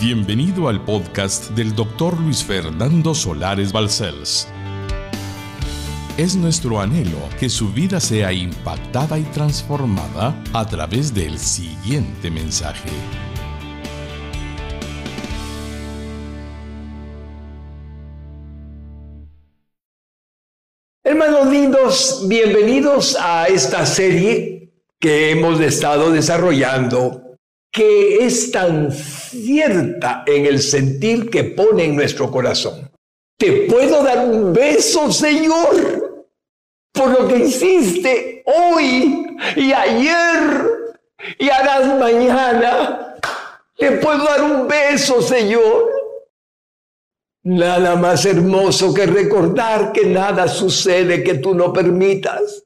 Bienvenido al podcast del doctor Luis Fernando Solares Balcells. Es nuestro anhelo que su vida sea impactada y transformada a través del siguiente mensaje. Hermanos lindos, bienvenidos a esta serie que hemos estado desarrollando que es tan cierta en el sentir que pone en nuestro corazón. Te puedo dar un beso, Señor, por lo que hiciste hoy y ayer y harás mañana. Te puedo dar un beso, Señor. Nada más hermoso que recordar que nada sucede que tú no permitas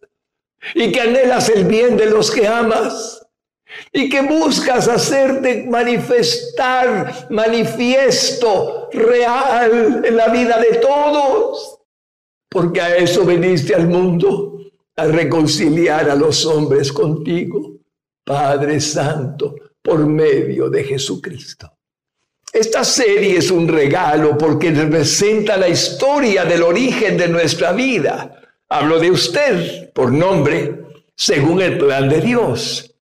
y que anhelas el bien de los que amas y que buscas hacerte manifestar, manifiesto, real en la vida de todos. Porque a eso viniste al mundo, a reconciliar a los hombres contigo, Padre Santo, por medio de Jesucristo. Esta serie es un regalo porque representa la historia del origen de nuestra vida. Hablo de usted por nombre, según el plan de Dios.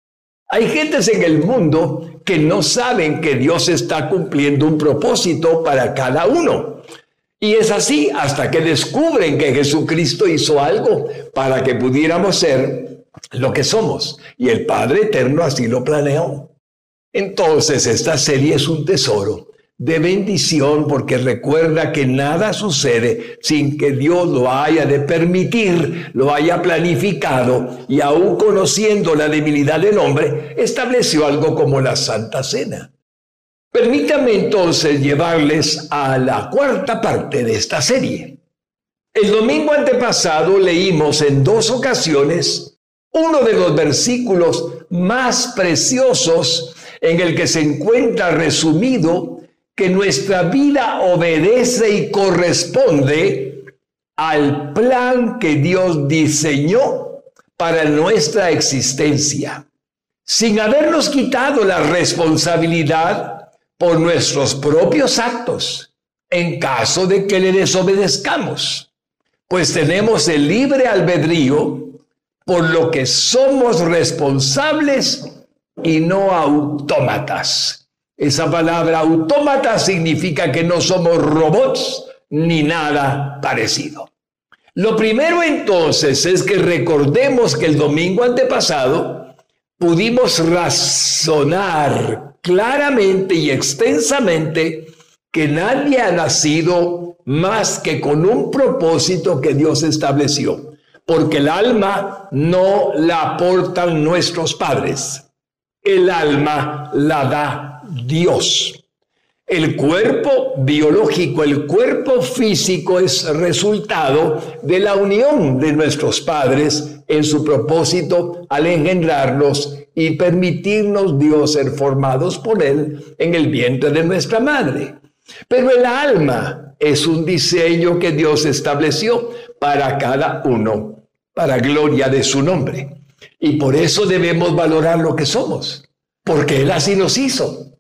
Hay gentes en el mundo que no saben que Dios está cumpliendo un propósito para cada uno. Y es así hasta que descubren que Jesucristo hizo algo para que pudiéramos ser lo que somos. Y el Padre Eterno así lo planeó. Entonces esta serie es un tesoro de bendición porque recuerda que nada sucede sin que Dios lo haya de permitir, lo haya planificado y aún conociendo la debilidad del hombre, estableció algo como la Santa Cena. Permítame entonces llevarles a la cuarta parte de esta serie. El domingo antepasado leímos en dos ocasiones uno de los versículos más preciosos en el que se encuentra resumido que nuestra vida obedece y corresponde al plan que Dios diseñó para nuestra existencia, sin habernos quitado la responsabilidad por nuestros propios actos, en caso de que le desobedezcamos, pues tenemos el libre albedrío por lo que somos responsables y no autómatas. Esa palabra autómata significa que no somos robots ni nada parecido. Lo primero entonces es que recordemos que el domingo antepasado pudimos razonar claramente y extensamente que nadie ha nacido más que con un propósito que Dios estableció, porque el alma no la aportan nuestros padres, el alma la da Dios. El cuerpo biológico, el cuerpo físico es resultado de la unión de nuestros padres en su propósito al engendrarnos y permitirnos Dios ser formados por Él en el vientre de nuestra madre. Pero el alma es un diseño que Dios estableció para cada uno, para gloria de su nombre. Y por eso debemos valorar lo que somos, porque Él así nos hizo.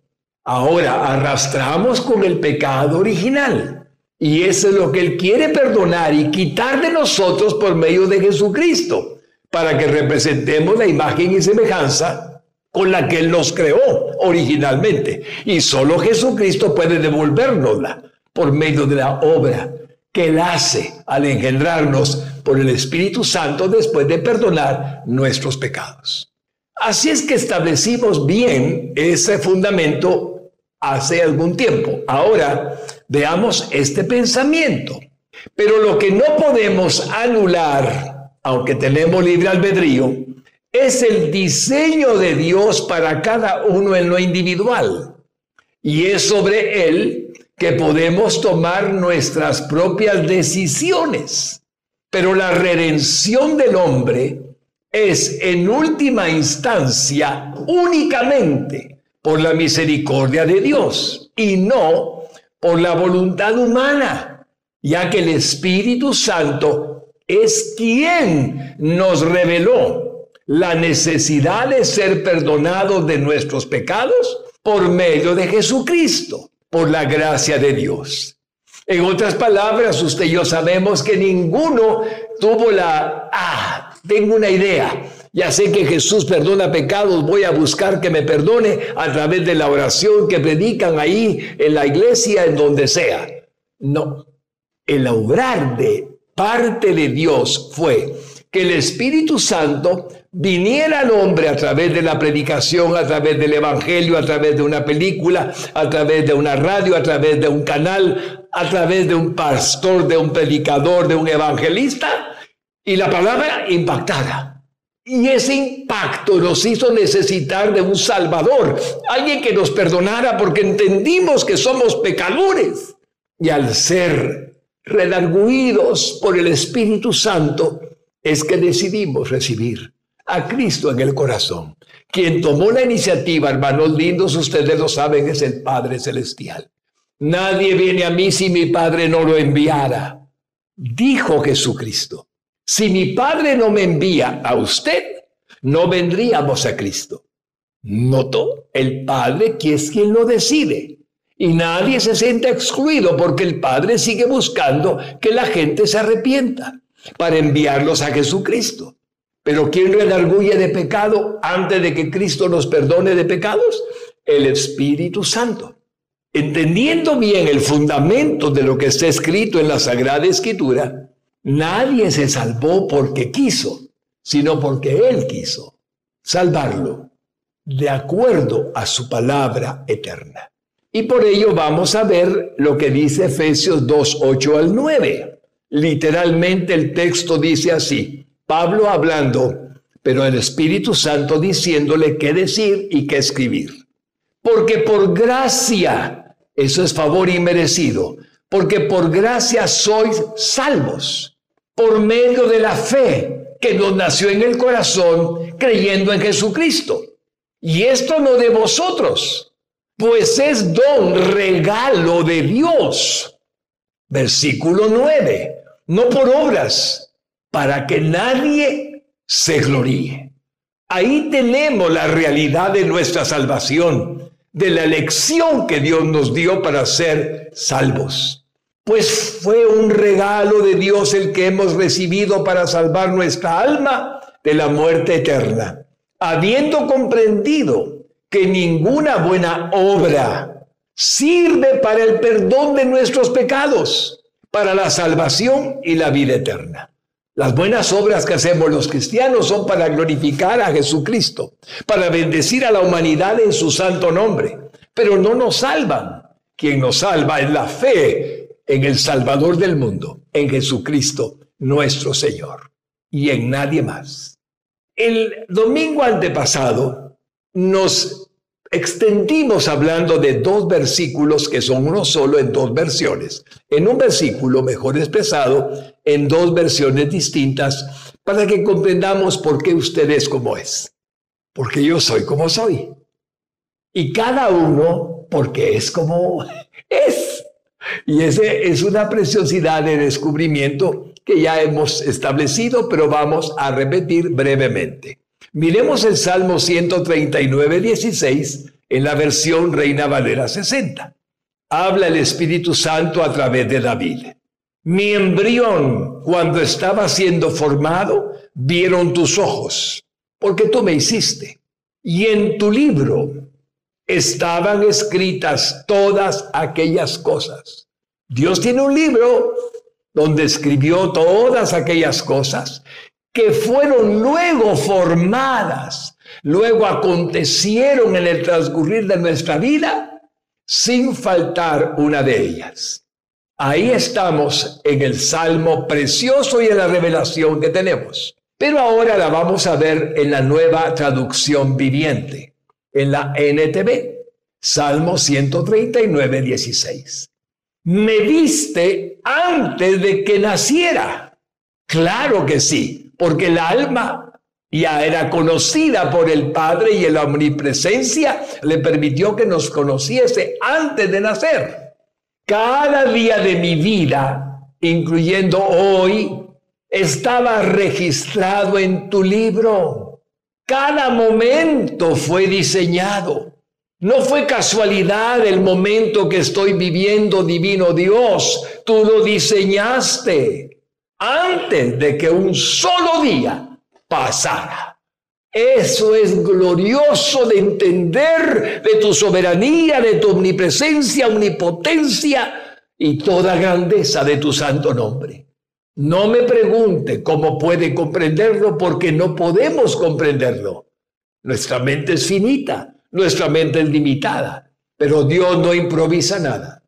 Ahora arrastramos con el pecado original. Y eso es lo que Él quiere perdonar y quitar de nosotros por medio de Jesucristo, para que representemos la imagen y semejanza con la que Él nos creó originalmente. Y solo Jesucristo puede devolvernosla por medio de la obra que Él hace al engendrarnos por el Espíritu Santo después de perdonar nuestros pecados. Así es que establecimos bien ese fundamento hace algún tiempo. Ahora veamos este pensamiento. Pero lo que no podemos anular, aunque tenemos libre albedrío, es el diseño de Dios para cada uno en lo individual. Y es sobre él que podemos tomar nuestras propias decisiones. Pero la redención del hombre es en última instancia únicamente por la misericordia de Dios y no por la voluntad humana, ya que el Espíritu Santo es quien nos reveló la necesidad de ser perdonados de nuestros pecados por medio de Jesucristo, por la gracia de Dios. En otras palabras, usted y yo sabemos que ninguno tuvo la, ah, tengo una idea, ya sé que Jesús perdona pecados, voy a buscar que me perdone a través de la oración que predican ahí en la iglesia, en donde sea. No, el obrar de parte de Dios fue que el Espíritu Santo viniera al hombre a través de la predicación, a través del Evangelio, a través de una película, a través de una radio, a través de un canal, a través de un pastor, de un predicador, de un evangelista, y la palabra impactada. Y ese impacto nos hizo necesitar de un Salvador, alguien que nos perdonara porque entendimos que somos pecadores. Y al ser redarguidos por el Espíritu Santo, es que decidimos recibir a Cristo en el corazón. Quien tomó la iniciativa, hermanos lindos, ustedes lo saben, es el Padre Celestial. Nadie viene a mí si mi Padre no lo enviara, dijo Jesucristo. Si mi Padre no me envía a usted, no vendríamos a Cristo. Notó el Padre que es quien lo decide. Y nadie se siente excluido porque el Padre sigue buscando que la gente se arrepienta para enviarlos a Jesucristo. Pero ¿quién redarguye de pecado antes de que Cristo nos perdone de pecados? El Espíritu Santo. Entendiendo bien el fundamento de lo que está escrito en la Sagrada Escritura, nadie se salvó porque quiso, sino porque Él quiso salvarlo de acuerdo a su palabra eterna. Y por ello vamos a ver lo que dice Efesios 2, 8 al 9. Literalmente el texto dice así, Pablo hablando, pero el Espíritu Santo diciéndole qué decir y qué escribir. Porque por gracia, eso es favor inmerecido, porque por gracia sois salvos, por medio de la fe que nos nació en el corazón creyendo en Jesucristo. Y esto no de vosotros, pues es don, regalo de Dios. Versículo 9 no por obras, para que nadie se gloríe. Ahí tenemos la realidad de nuestra salvación, de la elección que Dios nos dio para ser salvos. Pues fue un regalo de Dios el que hemos recibido para salvar nuestra alma de la muerte eterna, habiendo comprendido que ninguna buena obra sirve para el perdón de nuestros pecados para la salvación y la vida eterna. Las buenas obras que hacemos los cristianos son para glorificar a Jesucristo, para bendecir a la humanidad en su santo nombre, pero no nos salvan. Quien nos salva es la fe en el Salvador del mundo, en Jesucristo nuestro Señor, y en nadie más. El domingo antepasado nos extendimos hablando de dos versículos que son uno solo en dos versiones. En un versículo mejor expresado, en dos versiones distintas, para que comprendamos por qué usted es como es. Porque yo soy como soy. Y cada uno porque es como es. Y ese es una preciosidad de descubrimiento que ya hemos establecido, pero vamos a repetir brevemente. Miremos el Salmo 139, 16 en la versión Reina Valera 60. Habla el Espíritu Santo a través de David. Mi embrión, cuando estaba siendo formado, vieron tus ojos, porque tú me hiciste. Y en tu libro estaban escritas todas aquellas cosas. Dios tiene un libro donde escribió todas aquellas cosas que fueron luego formadas, luego acontecieron en el transcurrir de nuestra vida, sin faltar una de ellas. Ahí estamos en el Salmo precioso y en la revelación que tenemos. Pero ahora la vamos a ver en la nueva traducción viviente, en la NTV, Salmo 139, 16. Me viste antes de que naciera. Claro que sí porque el alma ya era conocida por el Padre y la omnipresencia le permitió que nos conociese antes de nacer. Cada día de mi vida, incluyendo hoy, estaba registrado en tu libro. Cada momento fue diseñado No fue casualidad el momento que estoy viviendo, divino Dios. Tú lo diseñaste antes de que un solo día pasara. Eso es glorioso de entender de tu soberanía, de tu omnipresencia, omnipotencia y toda grandeza de tu santo nombre. No me pregunte cómo puede comprenderlo porque no podemos comprenderlo. Nuestra mente es finita, nuestra mente es limitada, pero Dios no improvisa nada.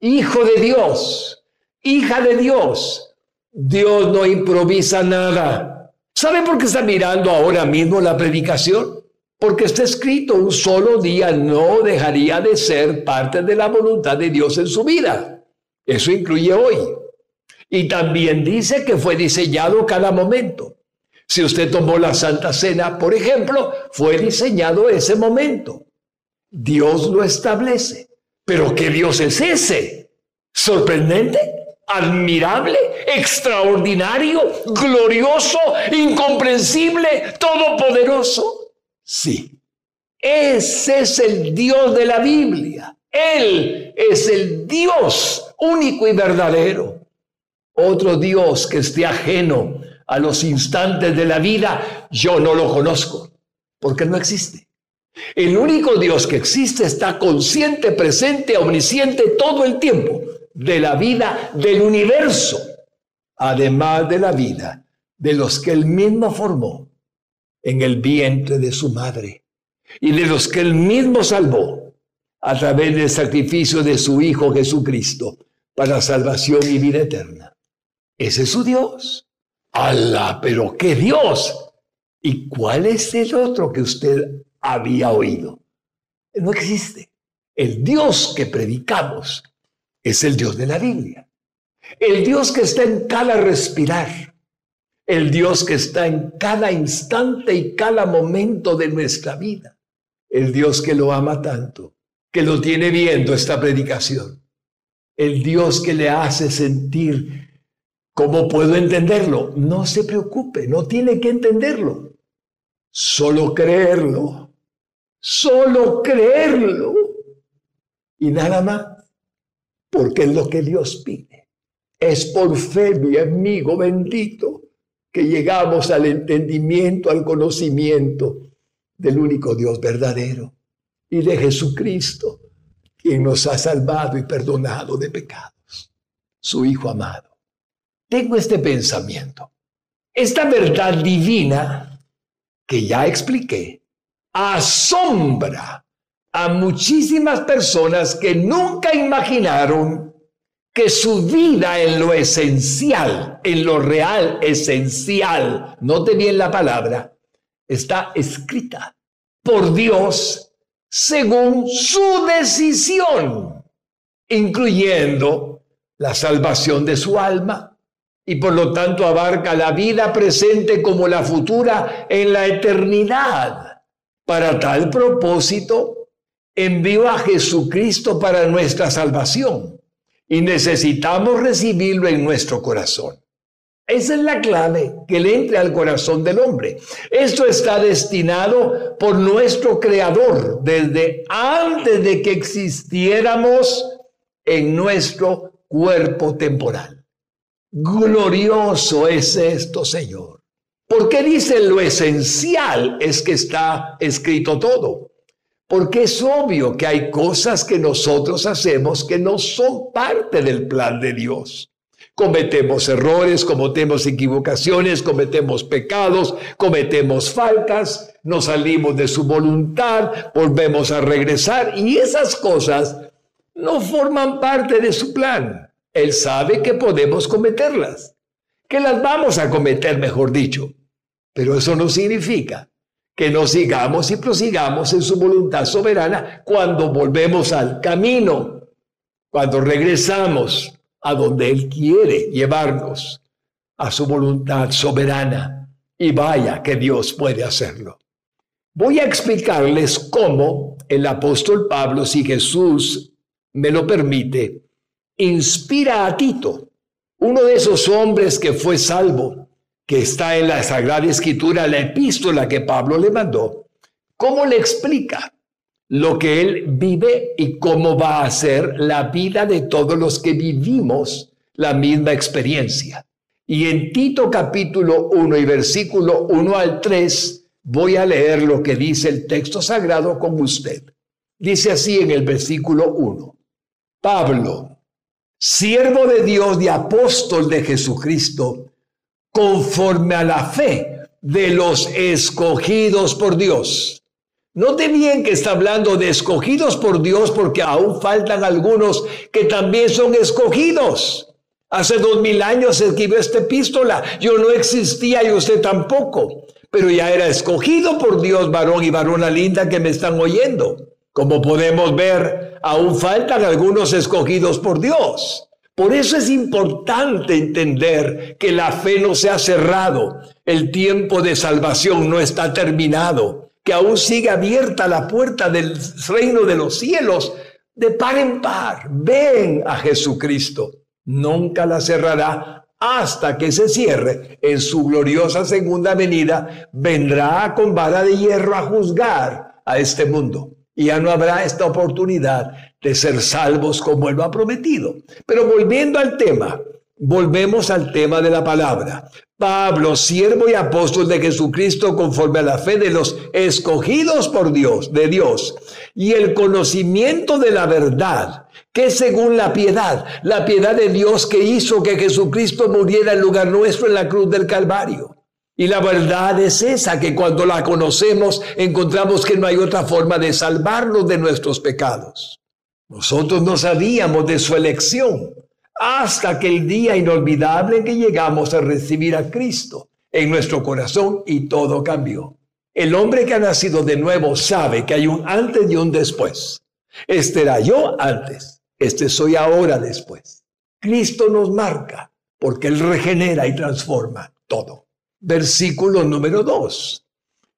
Hijo de Dios, hija de Dios, Dios no improvisa nada. ¿Sabe por qué está mirando ahora mismo la predicación? Porque está escrito, un solo día no dejaría de ser parte de la voluntad de Dios en su vida. Eso incluye hoy. Y también dice que fue diseñado cada momento. Si usted tomó la Santa Cena, por ejemplo, fue diseñado ese momento. Dios lo establece. Pero ¿qué Dios es ese? ¿Sorprendente? ¿Admirable? ¿Extraordinario? ¿Glorioso? ¿Incomprensible? ¿Todopoderoso? Sí. Ese es el Dios de la Biblia. Él es el Dios único y verdadero. Otro Dios que esté ajeno a los instantes de la vida, yo no lo conozco, porque no existe. El único Dios que existe está consciente, presente, omnisciente todo el tiempo de la vida del universo, además de la vida de los que él mismo formó en el vientre de su madre y de los que él mismo salvó a través del sacrificio de su Hijo Jesucristo para salvación y vida eterna. Ese es su Dios. ¡Hala! Pero qué Dios. ¿Y cuál es el otro que usted había oído? No existe. El Dios que predicamos es el Dios de la Biblia. El Dios que está en cada respirar. El Dios que está en cada instante y cada momento de nuestra vida. El Dios que lo ama tanto, que lo tiene viendo esta predicación. El Dios que le hace sentir ¿Cómo puedo entenderlo? No se preocupe, no tiene que entenderlo. Solo creerlo. Solo creerlo. Y nada más. Porque es lo que Dios pide. Es por fe, mi amigo bendito, que llegamos al entendimiento, al conocimiento del único Dios verdadero y de Jesucristo, quien nos ha salvado y perdonado de pecados. Su Hijo amado tengo este pensamiento. Esta verdad divina que ya expliqué asombra a muchísimas personas que nunca imaginaron que su vida en lo esencial, en lo real esencial, note bien la palabra, está escrita por Dios según su decisión, incluyendo la salvación de su alma, y por lo tanto abarca la vida presente como la futura en la eternidad. Para tal propósito, envió a Jesucristo para nuestra salvación y necesitamos recibirlo en nuestro corazón. Esa es la clave que le entre al corazón del hombre. Esto está destinado por nuestro Creador desde antes de que existiéramos en nuestro cuerpo temporal. Glorioso es esto, Señor. ¿Por dice lo esencial es que está escrito todo? Porque es obvio que hay cosas que nosotros hacemos que no son parte del plan de Dios. Cometemos errores, cometemos equivocaciones, cometemos pecados, cometemos faltas, nos salimos de su voluntad, volvemos a regresar y esas cosas no forman parte de su plan. Él sabe que podemos cometerlas, que las vamos a cometer, mejor dicho. Pero eso no significa que no sigamos y prosigamos en su voluntad soberana cuando volvemos al camino, cuando regresamos a donde Él quiere llevarnos, a su voluntad soberana. Y vaya que Dios puede hacerlo. Voy a explicarles cómo el apóstol Pablo, si Jesús me lo permite, inspira a Tito, uno de esos hombres que fue salvo, que está en la Sagrada Escritura, la epístola que Pablo le mandó, ¿cómo le explica lo que Él vive y cómo va a ser la vida de todos los que vivimos la misma experiencia. Y en Tito capítulo 1 y versículo 1 al 3 voy a leer lo que dice el texto sagrado con usted. Dice así en el versículo 1. Pablo, siervo de Dios y apóstol de Jesucristo, conforme a la fe de los escogidos por Dios Note bien que está hablando de escogidos por Dios porque aún faltan algunos que también son escogidos. Hace dos mil años escribió esta epístola. Yo no existía y usted tampoco. Pero ya era escogido por Dios, varón y varona linda que me están oyendo. Como podemos ver, aún faltan algunos escogidos por Dios. Por eso es importante entender que la fe no se ha cerrado. El tiempo de salvación no está terminado que aún sigue abierta la puerta del reino de los cielos de par en par. Ven a Jesucristo. Nunca la cerrará hasta que se cierre en su gloriosa segunda venida. Vendrá con vara de hierro a juzgar a este mundo. Y ya no habrá esta oportunidad de ser salvos como Él lo ha prometido. Pero volviendo al tema, volvemos al tema de la palabra. Pablo, siervo y apóstol de Jesucristo conforme a la fe de los escogidos por Dios, de Dios, y el conocimiento de la verdad, que según la piedad, la piedad de Dios que hizo que Jesucristo muriera en lugar nuestro en la cruz del Calvario. Y la verdad es esa, que cuando la conocemos encontramos que no hay otra forma de salvarnos de nuestros pecados. Nosotros no sabíamos de su elección, hasta aquel día inolvidable que llegamos a recibir a Cristo en nuestro corazón y todo cambió. El hombre que ha nacido de nuevo sabe que hay un antes y un después. Este era yo antes, este soy ahora después. Cristo nos marca porque Él regenera y transforma todo. Versículo número dos.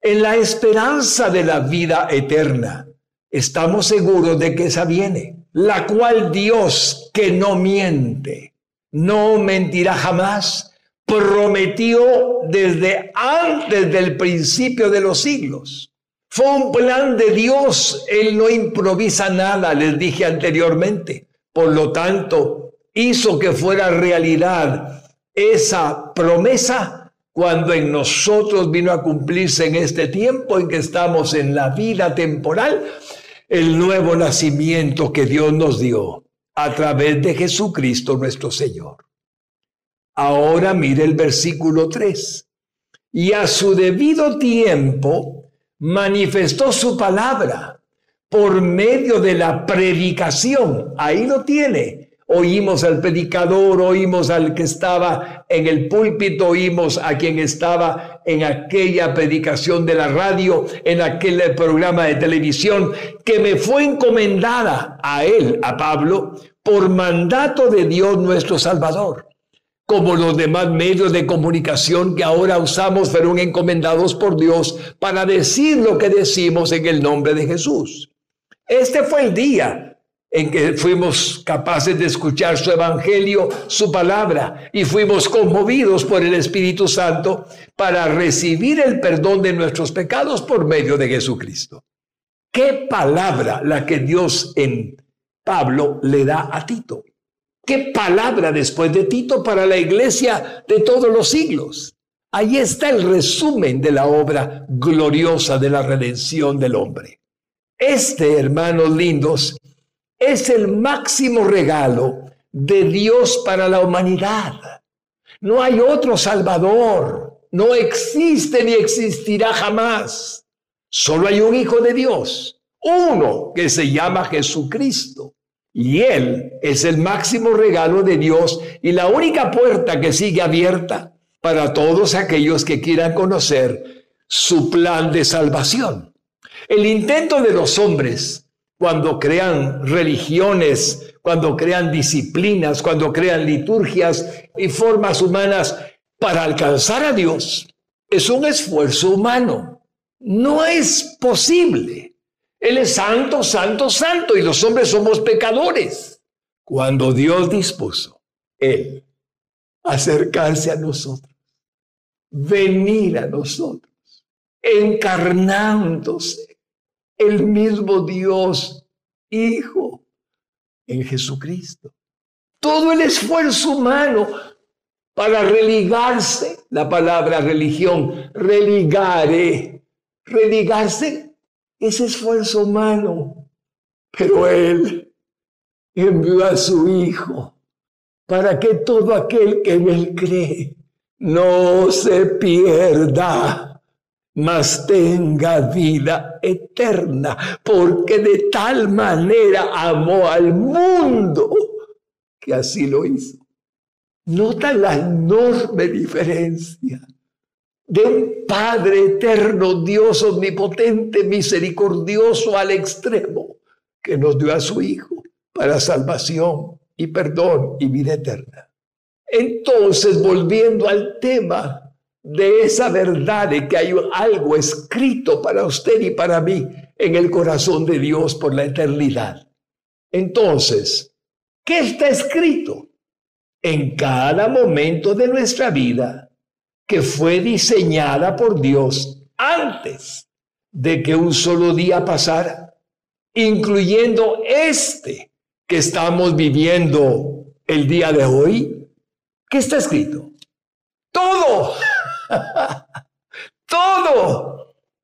En la esperanza de la vida eterna, estamos seguros de que esa viene la cual Dios, que no miente, no mentirá jamás, prometió desde antes del principio de los siglos. Fue un plan de Dios, Él no improvisa nada, les dije anteriormente. Por lo tanto, hizo que fuera realidad esa promesa cuando en nosotros vino a cumplirse en este tiempo en que estamos en la vida temporal el nuevo nacimiento que Dios nos dio a través de Jesucristo nuestro Señor. Ahora mire el versículo 3. Y a su debido tiempo manifestó su palabra por medio de la predicación. Ahí lo tiene Oímos al predicador, oímos al que estaba en el púlpito, oímos a quien estaba en aquella predicación de la radio, en aquel programa de televisión, que me fue encomendada a él, a Pablo, por mandato de Dios nuestro Salvador. Como los demás medios de comunicación que ahora usamos fueron encomendados por Dios para decir lo que decimos en el nombre de Jesús. Este fue el día en que fuimos capaces de escuchar su evangelio, su palabra, y fuimos conmovidos por el Espíritu Santo para recibir el perdón de nuestros pecados por medio de Jesucristo. ¿Qué palabra la que Dios en Pablo le da a Tito? ¿Qué palabra después de Tito para la iglesia de todos los siglos? Ahí está el resumen de la obra gloriosa de la redención del hombre. Este, hermanos lindos, es el máximo regalo de Dios para la humanidad. No hay otro Salvador, no existe ni existirá jamás. Solo hay un Hijo de Dios, uno que se llama Jesucristo. Y Él es el máximo regalo de Dios y la única puerta que sigue abierta para todos aquellos que quieran conocer su plan de salvación. El intento de los hombres cuando crean religiones, cuando crean disciplinas, cuando crean liturgias y formas humanas para alcanzar a Dios. Es un esfuerzo humano. No es posible. Él es santo, santo, santo y los hombres somos pecadores. Cuando Dios dispuso, Él, acercarse a nosotros, venir a nosotros, encarnándose, el mismo Dios, Hijo, en Jesucristo. Todo el esfuerzo humano para religarse, la palabra religión, religare, religarse es esfuerzo humano, pero Él envió a su Hijo para que todo aquel que en Él cree no se pierda, mas tenga vida eterna, porque de tal manera amó al mundo que así lo hizo. Nota la enorme diferencia de un Padre eterno, Dios omnipotente, misericordioso al extremo, que nos dio a su Hijo para salvación y perdón y vida eterna. Entonces, volviendo al tema de esa verdad de que hay algo escrito para usted y para mí en el corazón de Dios por la eternidad. Entonces, ¿qué está escrito? En cada momento de nuestra vida que fue diseñada por Dios antes de que un solo día pasara, incluyendo este que estamos viviendo el día de hoy, ¿Qué está escrito? Todo. Todo.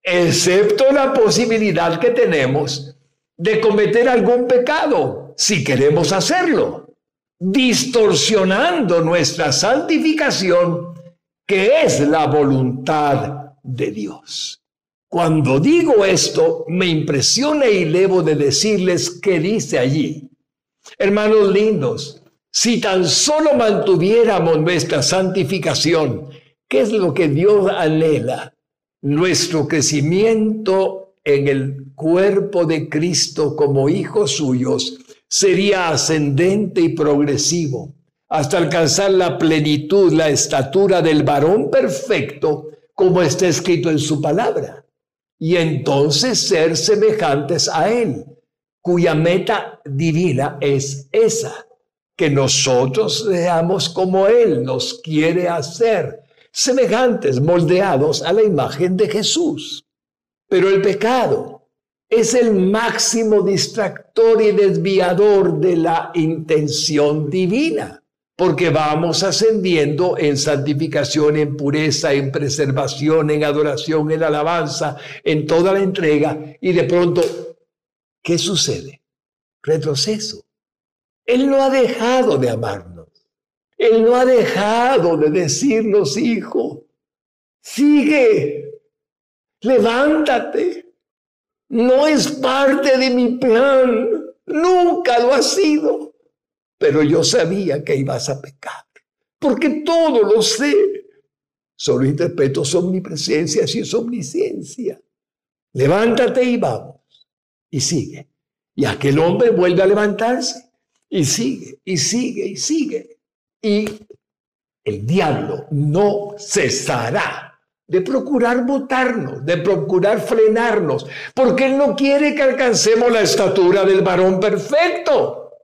Excepto la posibilidad que tenemos de cometer algún pecado, si queremos hacerlo, distorsionando nuestra santificación, que es la voluntad de Dios. Cuando digo esto, me impresiona y debo de decirles qué dice allí. Hermanos lindos, si tan solo mantuviéramos nuestra santificación, ¿qué es lo que Dios anhela? Nuestro crecimiento en el cuerpo de Cristo como hijos suyos sería ascendente y progresivo hasta alcanzar la plenitud, la estatura del varón perfecto, como está escrito en su palabra, y entonces ser semejantes a Él, cuya meta divina es esa que nosotros seamos como Él nos quiere hacer, semejantes, moldeados a la imagen de Jesús. Pero el pecado es el máximo distractor y desviador de la intención divina, porque vamos ascendiendo en santificación, en pureza, en preservación, en adoración, en alabanza, en toda la entrega, y de pronto, ¿qué sucede? Retroceso él no ha dejado de amarnos. Él no ha dejado de decirnos, hijo, sigue, levántate. No es parte de mi plan, nunca lo ha sido. Pero yo sabía que ibas a pecar, porque todo lo sé. Solo interpreto su omnipresencia y su omnisciencia. Levántate y vamos. Y sigue. Y aquel hombre vuelve a levantarse y sigue, y sigue, y sigue. Y el diablo no cesará de procurar botarnos, de procurar frenarnos, porque él no quiere que alcancemos la estatura del varón perfecto.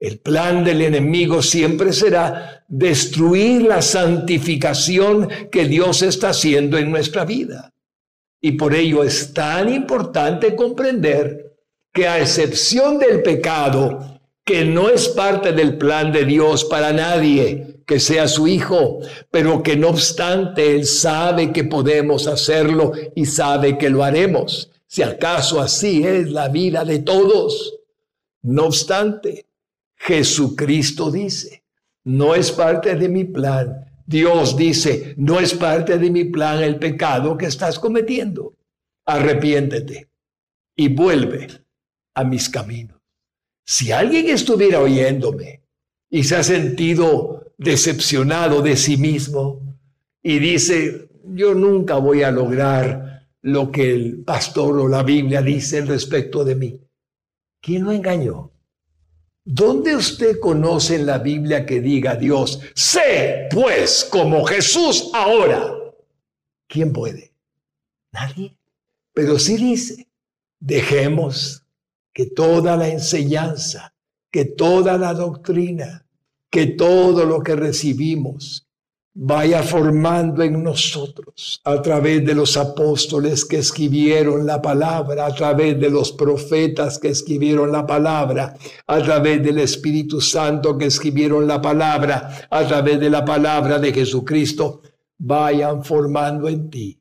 El plan del enemigo siempre será destruir la santificación que Dios está haciendo en nuestra vida. Y por ello es tan importante comprender que a excepción del pecado, que no es parte del plan de Dios para nadie que sea su hijo, pero que no obstante Él sabe que podemos hacerlo y sabe que lo haremos, si acaso así es la vida de todos. No obstante, Jesucristo dice, no es parte de mi plan. Dios dice, no es parte de mi plan el pecado que estás cometiendo. Arrepiéntete y vuelve a mis caminos. Si alguien estuviera oyéndome y se ha sentido decepcionado de sí mismo y dice, yo nunca voy a lograr lo que el pastor o la Biblia dice respecto de mí, ¿quién lo engañó? ¿Dónde usted conoce en la Biblia que diga Dios, sé pues como Jesús ahora? ¿Quién puede? Nadie. Pero sí dice, dejemos que toda la enseñanza, que toda la doctrina, que todo lo que recibimos vaya formando en nosotros a través de los apóstoles que escribieron la palabra, a través de los profetas que escribieron la palabra, a través del Espíritu Santo que escribieron la palabra, a través de la palabra de Jesucristo, vayan formando en ti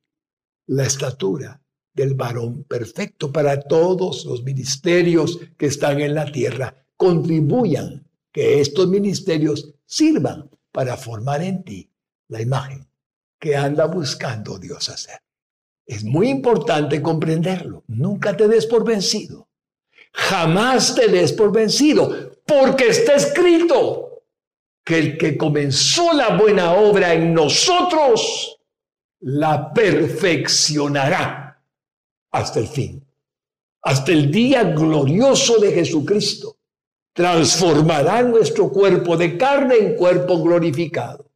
la estatura del varón perfecto para todos los ministerios que están en la tierra. Contribuyan que estos ministerios sirvan para formar en ti la imagen que anda buscando Dios hacer. Es muy importante comprenderlo. Nunca te des por vencido. Jamás te des por vencido, porque está escrito que el que comenzó la buena obra en nosotros, la perfeccionará hasta el fin, hasta el día glorioso de Jesucristo. Transformará nuestro cuerpo de carne en cuerpo glorificado.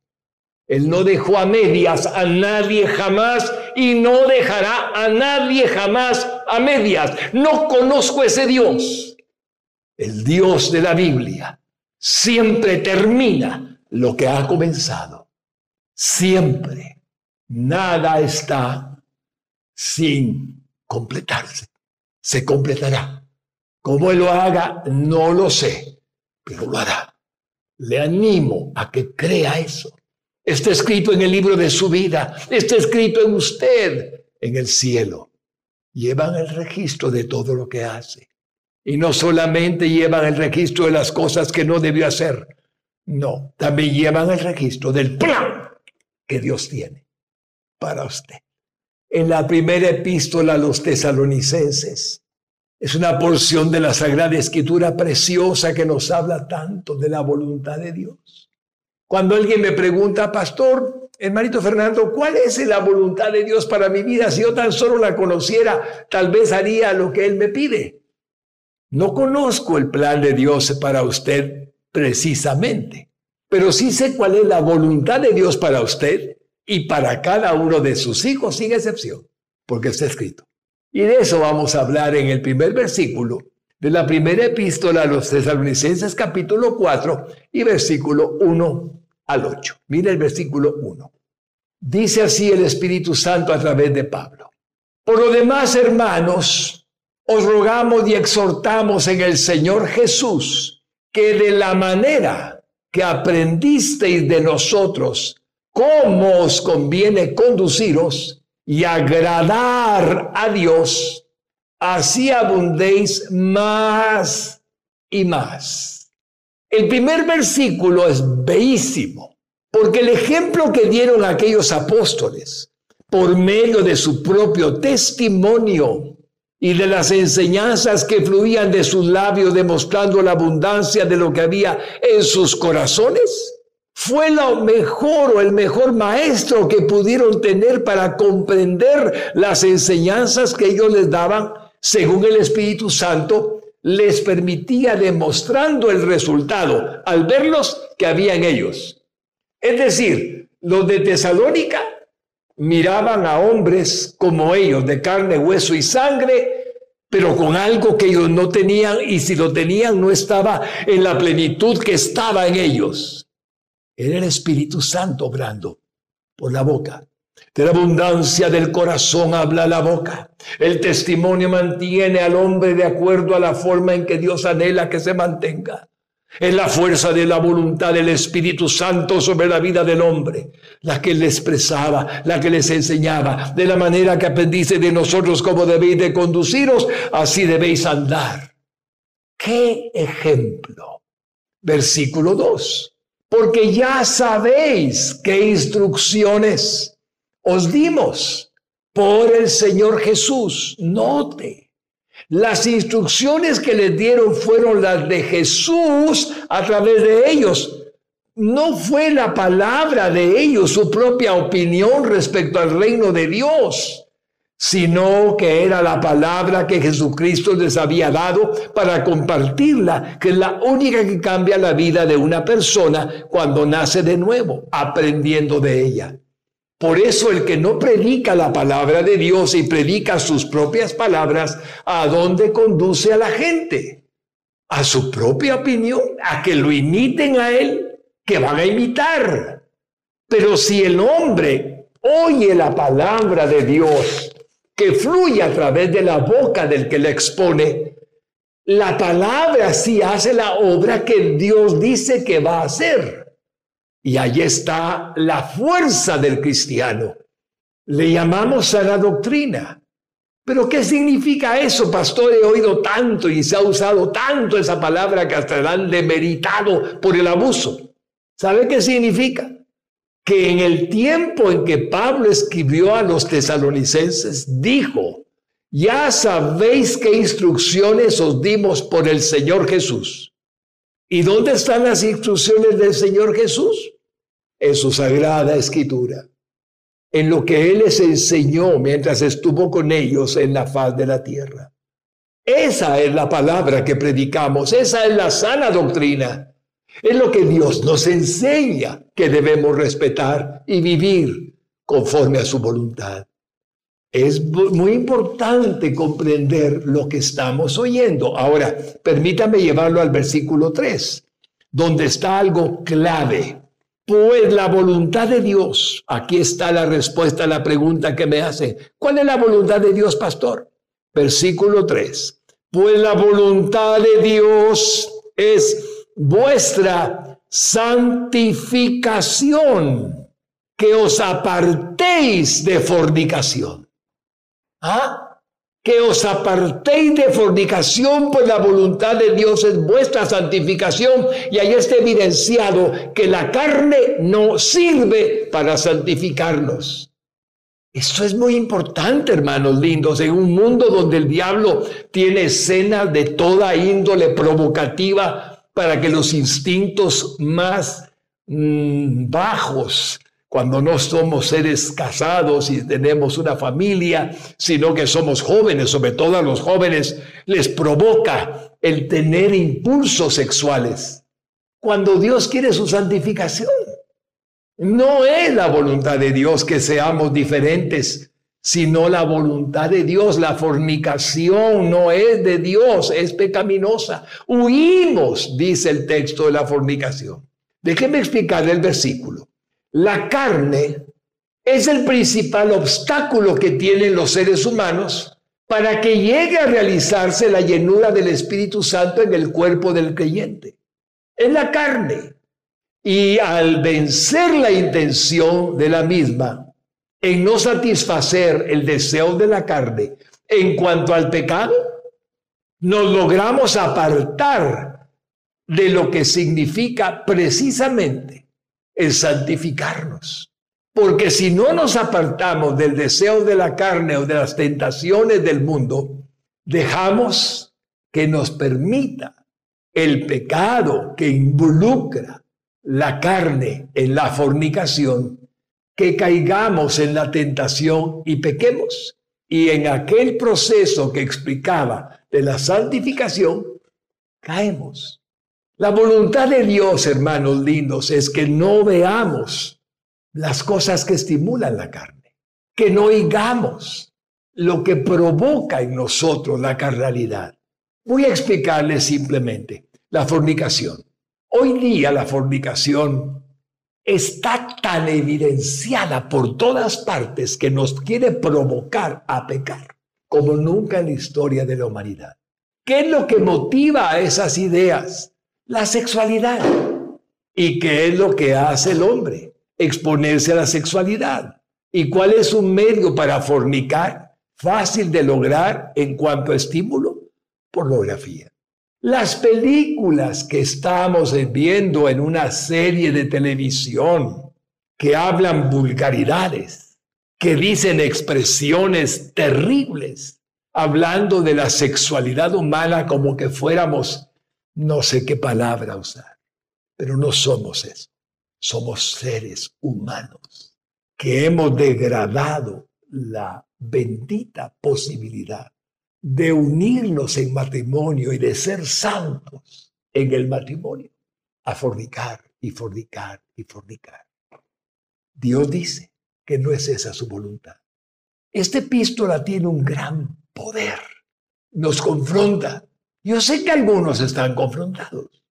Él no dejó a medias a nadie jamás y no dejará a nadie jamás a medias. No conozco ese Dios. El Dios de la Biblia siempre termina lo que ha comenzado. Siempre. Nada está sin completarse. Se completará. Cómo Él lo haga, no lo sé, pero lo hará. Le animo a que crea eso Está escrito en el libro de su vida. Está escrito en usted, en el cielo. Llevan el registro de todo lo que hace. Y no solamente llevan el registro de las cosas que no debió hacer. No, también llevan el registro del plan que Dios tiene para usted. En la primera epístola a los tesalonicenses, es una porción de la Sagrada Escritura preciosa que nos habla tanto de la voluntad de Dios. Cuando alguien me pregunta, pastor, hermanito Fernando, ¿cuál es la voluntad de Dios para mi vida? Si yo tan solo la conociera, tal vez haría lo que Él me pide. No conozco el plan de Dios para usted precisamente, pero sí sé cuál es la voluntad de Dios para usted y para cada uno de sus hijos, sin excepción, porque está escrito. Y de eso vamos a hablar en el primer versículo de la primera epístola a los tesalonicenses capítulo 4 y versículo 1 al 8. Mira el versículo 1. Dice así el Espíritu Santo a través de Pablo. Por lo demás, hermanos, os rogamos y exhortamos en el Señor Jesús que de la manera que aprendisteis de nosotros, cómo os conviene conduciros y agradar a Dios, así abundéis más y más. El primer versículo es bellísimo, porque el ejemplo que dieron aquellos apóstoles por medio de su propio testimonio y de las enseñanzas que fluían de sus labios demostrando la abundancia de lo que había en sus corazones, fue lo mejor o el mejor maestro que pudieron tener para comprender las enseñanzas que ellos les daban según el Espíritu Santo, les permitía demostrando el resultado al verlos que había en ellos. Es decir, los de Tesalónica miraban a hombres como ellos, de carne, hueso y sangre, pero con algo que ellos no tenían y si lo tenían no estaba en la plenitud que estaba en ellos. Era el Espíritu Santo obrando por la boca. De la abundancia del corazón habla la boca. El testimonio mantiene al hombre de acuerdo a la forma en que Dios anhela que se mantenga. Es la fuerza de la voluntad del Espíritu Santo sobre la vida del hombre, la que le expresaba, la que les enseñaba, de la manera que aprendiste de nosotros cómo debéis de conduciros, así debéis andar. ¡Qué ejemplo! Versículo 2. Porque ya sabéis qué instrucciones os dimos por el Señor Jesús. Note, las instrucciones que les dieron fueron las de Jesús a través de ellos. No fue la palabra de ellos, su propia opinión respecto al reino de Dios, sino que era la palabra que Jesucristo les había dado para compartirla, que es la única que cambia la vida de una persona cuando nace de nuevo, aprendiendo de ella. Por eso el que no predica la palabra de Dios y predica sus propias palabras, ¿a dónde conduce a la gente? A su propia opinión, a que lo imiten a él, que van a imitar. Pero si el hombre oye la palabra de Dios que fluye a través de la boca del que le expone, la palabra sí hace la obra que Dios dice que va a hacer. Y ahí está la fuerza del cristiano. Le llamamos a la doctrina. Pero ¿qué significa eso, pastor? He oído tanto y se ha usado tanto esa palabra que hasta la han demeritado por el abuso. ¿Sabe qué significa? Que en el tiempo en que Pablo escribió a los tesalonicenses, dijo, ya sabéis qué instrucciones os dimos por el Señor Jesús. ¿Y dónde están las instrucciones del Señor Jesús? En su sagrada escritura, en lo que Él les enseñó mientras estuvo con ellos en la faz de la tierra. Esa es la palabra que predicamos, esa es la sana doctrina. Es lo que Dios nos enseña que debemos respetar y vivir conforme a su voluntad. Es muy importante comprender lo que estamos oyendo. Ahora, permítame llevarlo al versículo 3, donde está algo clave. Pues la voluntad de Dios, aquí está la respuesta a la pregunta que me hace. ¿Cuál es la voluntad de Dios, pastor? Versículo 3. Pues la voluntad de Dios es vuestra santificación, que os apartéis de fornicación. ¿Ah? Que os apartéis de fornicación, pues la voluntad de Dios es vuestra santificación. Y ahí está evidenciado que la carne no sirve para santificarnos. Eso es muy importante, hermanos lindos, en un mundo donde el diablo tiene escenas de toda índole provocativa para que los instintos más mm, bajos cuando no somos seres casados y tenemos una familia, sino que somos jóvenes, sobre todo a los jóvenes, les provoca el tener impulsos sexuales. Cuando Dios quiere su santificación, no es la voluntad de Dios que seamos diferentes, sino la voluntad de Dios. La fornicación no es de Dios, es pecaminosa. Huimos, dice el texto de la fornicación. Déjeme explicarle el versículo. La carne es el principal obstáculo que tienen los seres humanos para que llegue a realizarse la llenura del Espíritu Santo en el cuerpo del creyente. Es la carne. Y al vencer la intención de la misma, en no satisfacer el deseo de la carne en cuanto al pecado, nos logramos apartar de lo que significa precisamente el santificarnos. Porque si no nos apartamos del deseo de la carne o de las tentaciones del mundo, dejamos que nos permita el pecado que involucra la carne en la fornicación, que caigamos en la tentación y pequemos. Y en aquel proceso que explicaba de la santificación, caemos. La voluntad de Dios, hermanos lindos, es que no veamos las cosas que estimulan la carne, que no oigamos lo que provoca en nosotros la carnalidad. Voy a explicarles simplemente la fornicación. Hoy día la fornicación está tan evidenciada por todas partes que nos quiere provocar a pecar como nunca en la historia de la humanidad. ¿Qué es lo que motiva a esas ideas? la sexualidad. ¿Y qué es lo que hace el hombre? Exponerse a la sexualidad. ¿Y cuál es un medio para fornicar? Fácil de lograr en cuanto a estímulo, pornografía. Las películas que estamos viendo en una serie de televisión que hablan vulgaridades, que dicen expresiones terribles, hablando de la sexualidad humana como que fuéramos no sé qué palabra usar, pero no somos eso. Somos seres humanos que hemos degradado la bendita posibilidad de unirnos en matrimonio y de ser santos en el matrimonio a fornicar y fornicar y fornicar. Dios dice que no es esa su voluntad. Esta epístola tiene un gran poder. Nos confronta yo sé que algunos están confrontados,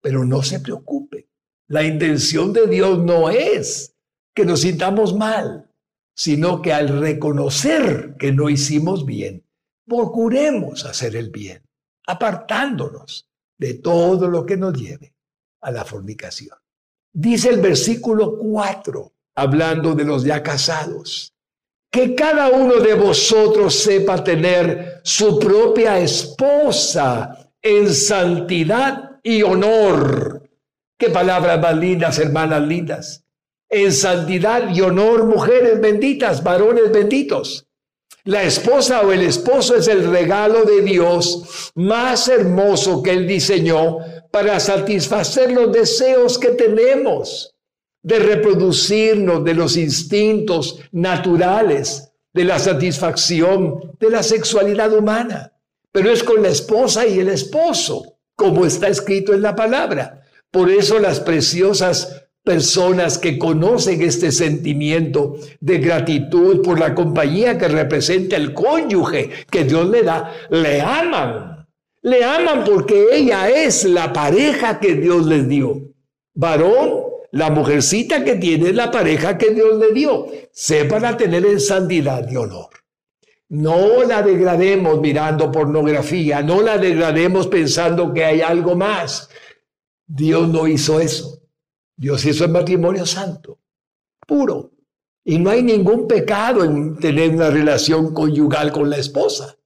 pero no se preocupe. La intención de Dios no es que nos sintamos mal, sino que al reconocer que no hicimos bien, procuremos hacer el bien, apartándonos de todo lo que nos lleve a la fornicación. Dice el versículo 4, hablando de los ya casados, que cada uno de vosotros sepa tener su propia esposa en santidad y honor. Qué palabras más lindas, hermanas lindas. En santidad y honor, mujeres benditas, varones benditos. La esposa o el esposo es el regalo de Dios más hermoso que Él diseñó para satisfacer los deseos que tenemos de reproducirnos de los instintos naturales, de la satisfacción de la sexualidad humana. Pero es con la esposa y el esposo, como está escrito en la palabra. Por eso las preciosas personas que conocen este sentimiento de gratitud por la compañía que representa el cónyuge que Dios le da, le aman. Le aman porque ella es la pareja que Dios les dio. Varón, la mujercita que tiene la pareja que Dios le dio. Sepan tener en santidad y honor. No la degrademos mirando pornografía, no la degrademos pensando que hay algo más. Dios no hizo eso. Dios hizo el matrimonio santo, puro. Y no hay ningún pecado en tener una relación conyugal con la esposa,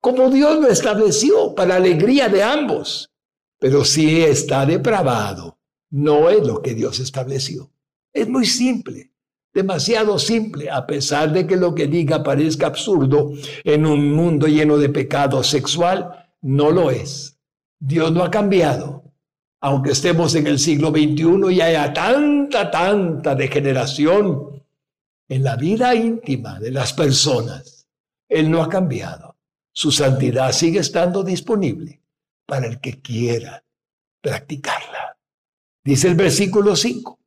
como Dios lo estableció para alegría de ambos. Pero si está depravado, no es lo que Dios estableció. Es muy simple, demasiado simple, a pesar de que lo que diga parezca absurdo en un mundo lleno de pecado sexual, no lo es. Dios no ha cambiado aunque estemos en el siglo XXI y haya tanta, tanta degeneración en la vida íntima de las personas, Él no ha cambiado. Su santidad sigue estando disponible para el que quiera practicarla. Dice el versículo 5,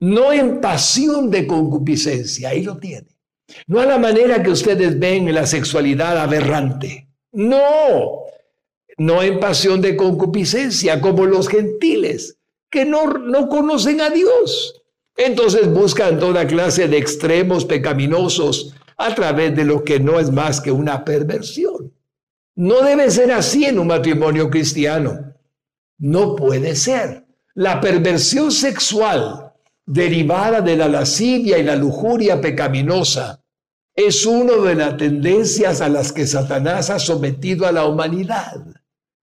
no en pasión de concupiscencia, ahí lo tiene. No a la manera que ustedes ven en la sexualidad aberrante. No, no en pasión de concupiscencia, como los gentiles, que no, no conocen a Dios. Entonces buscan toda clase de extremos pecaminosos a través de lo que no es más que una perversión. No debe ser así en un matrimonio cristiano. No puede ser. La perversión sexual derivada de la lascivia y la lujuria pecaminosa es una de las tendencias a las que Satanás ha sometido a la humanidad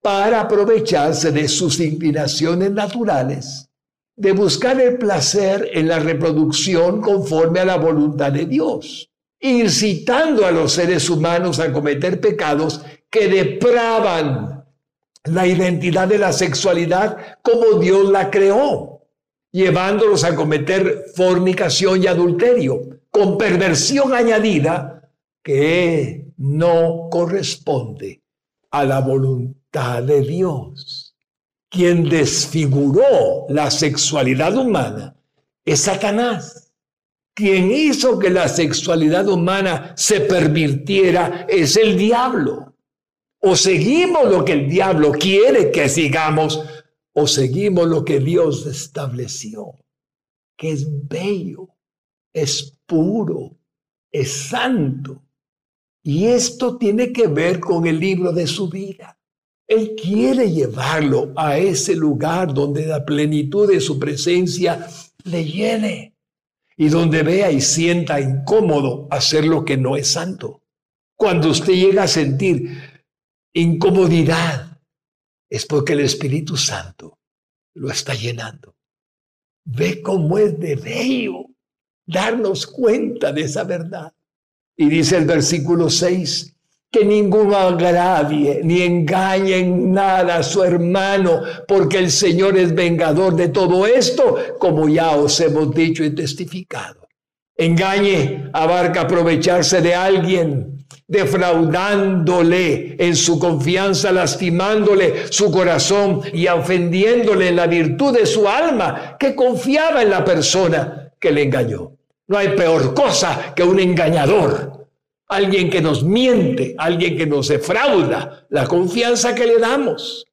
para aprovecharse de sus inclinaciones naturales, de buscar el placer en la reproducción conforme a la voluntad de Dios, incitando a los seres humanos a cometer pecados que depravan la identidad de la sexualidad como Dios la creó, llevándolos a cometer fornicación y adulterio, con perversión añadida que no corresponde a la voluntad de Dios. Quien desfiguró la sexualidad humana es Satanás. Quien hizo que la sexualidad humana se pervirtiera es el diablo. O seguimos lo que el diablo quiere que sigamos, o seguimos lo que Dios estableció, que es bello, es puro, es santo. Y esto tiene que ver con el libro de su vida. Él quiere llevarlo a ese lugar donde la plenitud de su presencia le llene y donde vea y sienta incómodo hacer lo que no es santo. Cuando usted llega a sentir incomodidad, es porque el Espíritu Santo lo está llenando. Ve cómo es de bello darnos cuenta de esa verdad. Y dice el versículo 6, que ninguno agravie ni engañe en nada a su hermano, porque el Señor es vengador de todo esto, como ya os hemos dicho y testificado. Engañe abarca aprovecharse de alguien, defraudándole en su confianza, lastimándole su corazón y ofendiéndole en la virtud de su alma, que confiaba en la persona que le engañó. No hay peor cosa que un engañador alguien que nos miente, alguien que nos defrauda la confianza que le damos.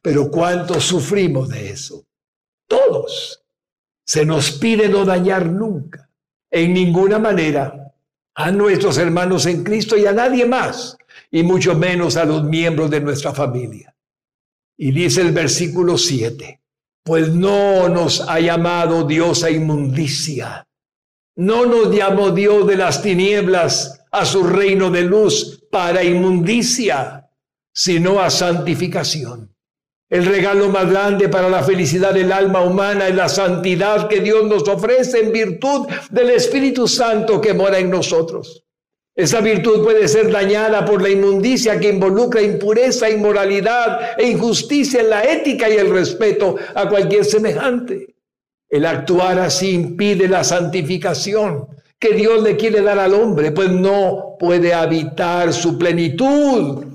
Pero ¿cuántos sufrimos de eso? Todos. Se nos pide no dañar nunca. en ninguna manera a nuestros hermanos en Cristo y a nadie más, y mucho menos a los miembros de nuestra familia. Y dice el versículo 7, pues no nos ha llamado Dios a inmundicia, no nos llamó Dios de las tinieblas a su reino de luz para inmundicia, sino a santificación. El regalo más grande para la felicidad del alma humana es la santidad que Dios nos ofrece en virtud del Espíritu Santo que mora en nosotros. Esa virtud puede ser dañada por la inmundicia que involucra impureza, inmoralidad e injusticia en la ética y el respeto a cualquier semejante. El actuar así impide la santificación que Dios le quiere dar al hombre, pues no puede habitar su plenitud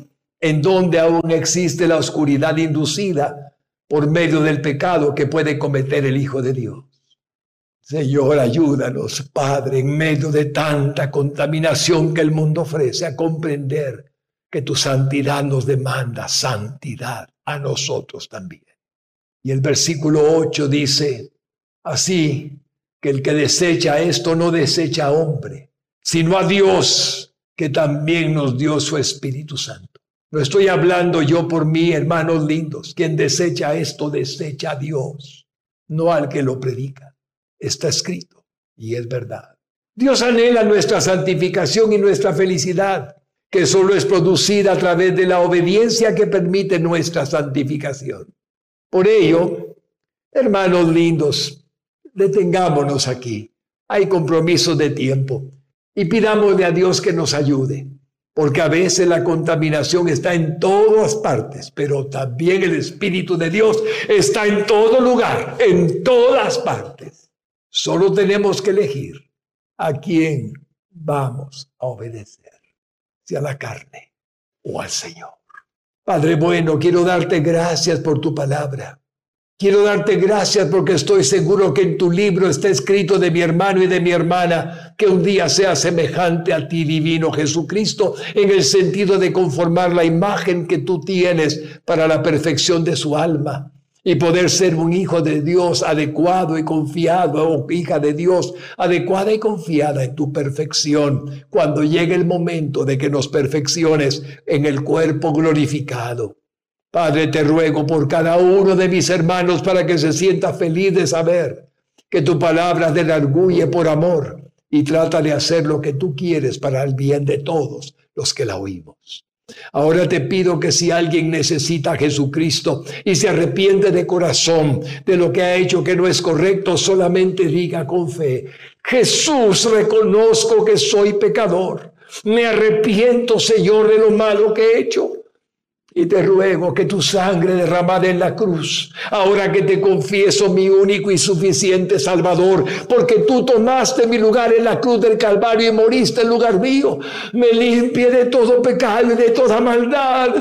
en donde aún existe la oscuridad inducida por medio del pecado que puede cometer el Hijo de Dios. Señor, ayúdanos, Padre, en medio de tanta contaminación que el mundo ofrece, a comprender que tu santidad nos demanda santidad a nosotros también. Y el versículo 8 dice, así que el que desecha esto no desecha a hombre, sino a Dios, que también nos dio su Espíritu Santo. No estoy hablando yo por mí, hermanos lindos. Quien desecha esto, desecha a Dios, no al que lo predica. Está escrito y es verdad. Dios anhela nuestra santificación y nuestra felicidad, que solo es producida a través de la obediencia que permite nuestra santificación. Por ello, hermanos lindos, detengámonos aquí. Hay compromisos de tiempo y pidámosle a Dios que nos ayude porque a veces la contaminación está en todas partes, pero también el Espíritu de Dios está en todo lugar, en todas partes. Solo tenemos que elegir a quién vamos a obedecer, si a la carne o al Señor. Padre bueno, quiero darte gracias por tu palabra. Quiero darte gracias porque estoy seguro que en tu libro está escrito de mi hermano y de mi hermana que un día sea semejante a ti, divino Jesucristo, en el sentido de conformar la imagen que tú tienes para la perfección de su alma y poder ser un hijo de Dios adecuado y confiado, o hija de Dios adecuada y confiada en tu perfección, cuando llegue el momento de que nos perfecciones en el cuerpo glorificado. Padre, te ruego por cada uno de mis hermanos para que se sienta feliz de saber que tu palabra te arguye por amor y trata de hacer lo que tú quieres para el bien de todos los que la oímos. Ahora te pido que si alguien necesita a Jesucristo y se arrepiente de corazón de lo que ha hecho que no es correcto, solamente diga con fe, Jesús, reconozco que soy pecador. Me arrepiento, Señor, de lo malo que he hecho. Y te ruego que tu sangre derramada en la cruz, ahora que te confieso mi único y suficiente Salvador, porque tú tomaste mi lugar en la cruz del Calvario y moriste en lugar mío, me limpie de todo pecado y de toda maldad.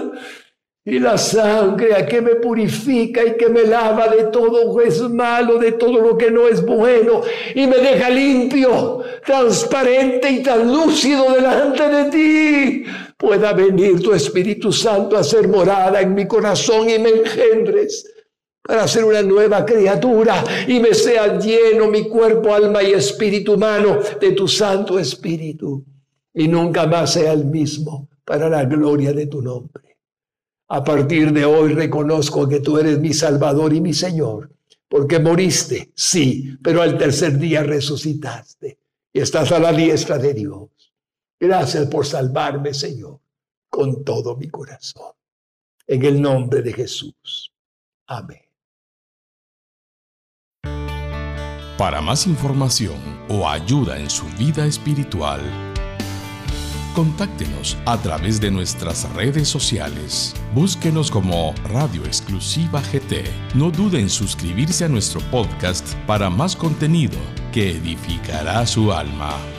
Y la sangre que me purifica y que me lava de todo es malo, de todo lo que no es bueno, y me deja limpio, transparente y tan lúcido delante de ti. Pueda venir tu Espíritu Santo a ser morada en mi corazón y me engendres para ser una nueva criatura y me sea lleno mi cuerpo, alma y espíritu humano de tu Santo Espíritu. Y nunca más sea el mismo para la gloria de tu nombre. A partir de hoy reconozco que tú eres mi Salvador y mi Señor, porque moriste, sí, pero al tercer día resucitaste y estás a la diestra de Dios. Gracias por salvarme, Señor, con todo mi corazón. En el nombre de Jesús. Amén. Para más información o ayuda en su vida espiritual, contáctenos a través de nuestras redes sociales. Búsquenos como Radio Exclusiva GT. No dude en suscribirse a nuestro podcast para más contenido que edificará su alma.